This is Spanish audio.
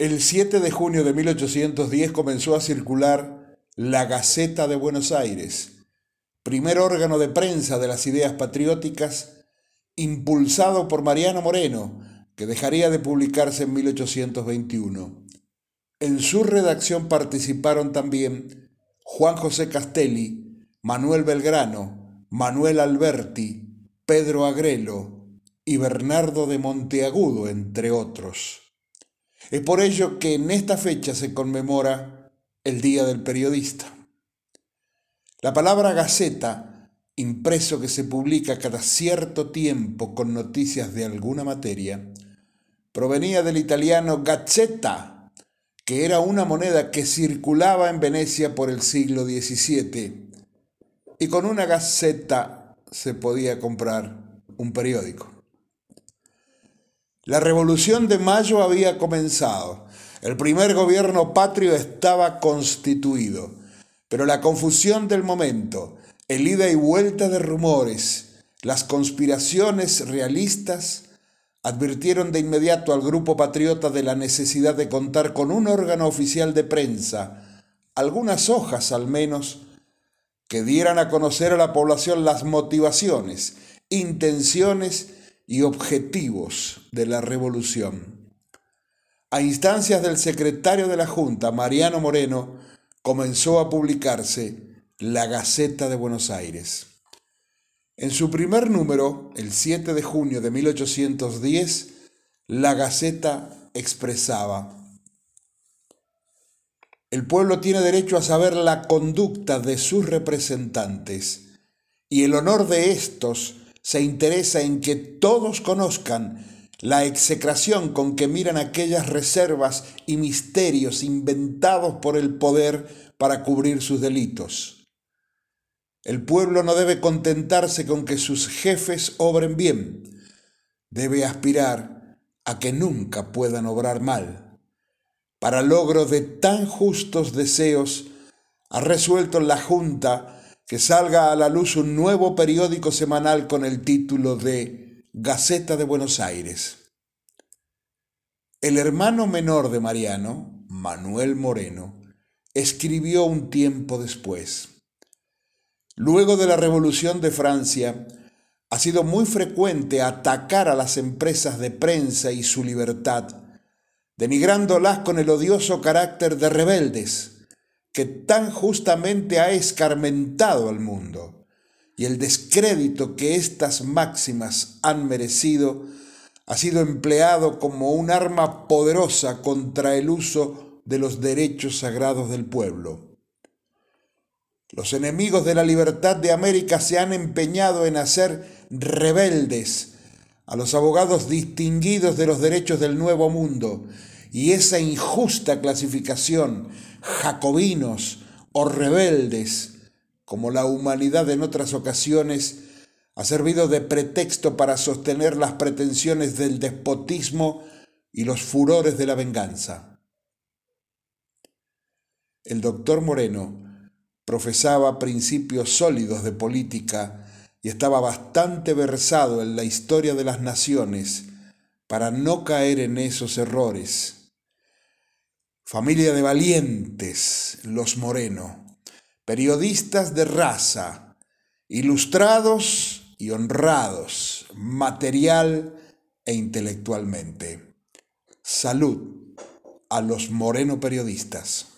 El 7 de junio de 1810 comenzó a circular la Gaceta de Buenos Aires, primer órgano de prensa de las ideas patrióticas, impulsado por Mariano Moreno, que dejaría de publicarse en 1821. En su redacción participaron también Juan José Castelli, Manuel Belgrano, Manuel Alberti, Pedro Agrelo y Bernardo de Monteagudo, entre otros. Es por ello que en esta fecha se conmemora el Día del Periodista. La palabra gaceta, impreso que se publica cada cierto tiempo con noticias de alguna materia, provenía del italiano gazzetta, que era una moneda que circulaba en Venecia por el siglo XVII, y con una gaceta se podía comprar un periódico. La revolución de mayo había comenzado. El primer gobierno patrio estaba constituido. Pero la confusión del momento, el ida y vuelta de rumores, las conspiraciones realistas, advirtieron de inmediato al grupo patriota de la necesidad de contar con un órgano oficial de prensa, algunas hojas al menos, que dieran a conocer a la población las motivaciones, intenciones y objetivos de la revolución. A instancias del secretario de la Junta, Mariano Moreno, comenzó a publicarse La Gaceta de Buenos Aires. En su primer número, el 7 de junio de 1810, la Gaceta expresaba, el pueblo tiene derecho a saber la conducta de sus representantes y el honor de estos se interesa en que todos conozcan la execración con que miran aquellas reservas y misterios inventados por el poder para cubrir sus delitos. El pueblo no debe contentarse con que sus jefes obren bien, debe aspirar a que nunca puedan obrar mal. Para logro de tan justos deseos, ha resuelto la Junta que salga a la luz un nuevo periódico semanal con el título de Gaceta de Buenos Aires. El hermano menor de Mariano, Manuel Moreno, escribió un tiempo después. Luego de la Revolución de Francia, ha sido muy frecuente atacar a las empresas de prensa y su libertad, denigrándolas con el odioso carácter de rebeldes que tan justamente ha escarmentado al mundo y el descrédito que estas máximas han merecido ha sido empleado como un arma poderosa contra el uso de los derechos sagrados del pueblo. Los enemigos de la libertad de América se han empeñado en hacer rebeldes a los abogados distinguidos de los derechos del Nuevo Mundo y esa injusta clasificación, jacobinos o rebeldes, como la humanidad en otras ocasiones, ha servido de pretexto para sostener las pretensiones del despotismo y los furores de la venganza. El doctor Moreno profesaba principios sólidos de política y estaba bastante versado en la historia de las naciones para no caer en esos errores familia de valientes, los Moreno, periodistas de raza, ilustrados y honrados, material e intelectualmente. Salud a los Moreno periodistas.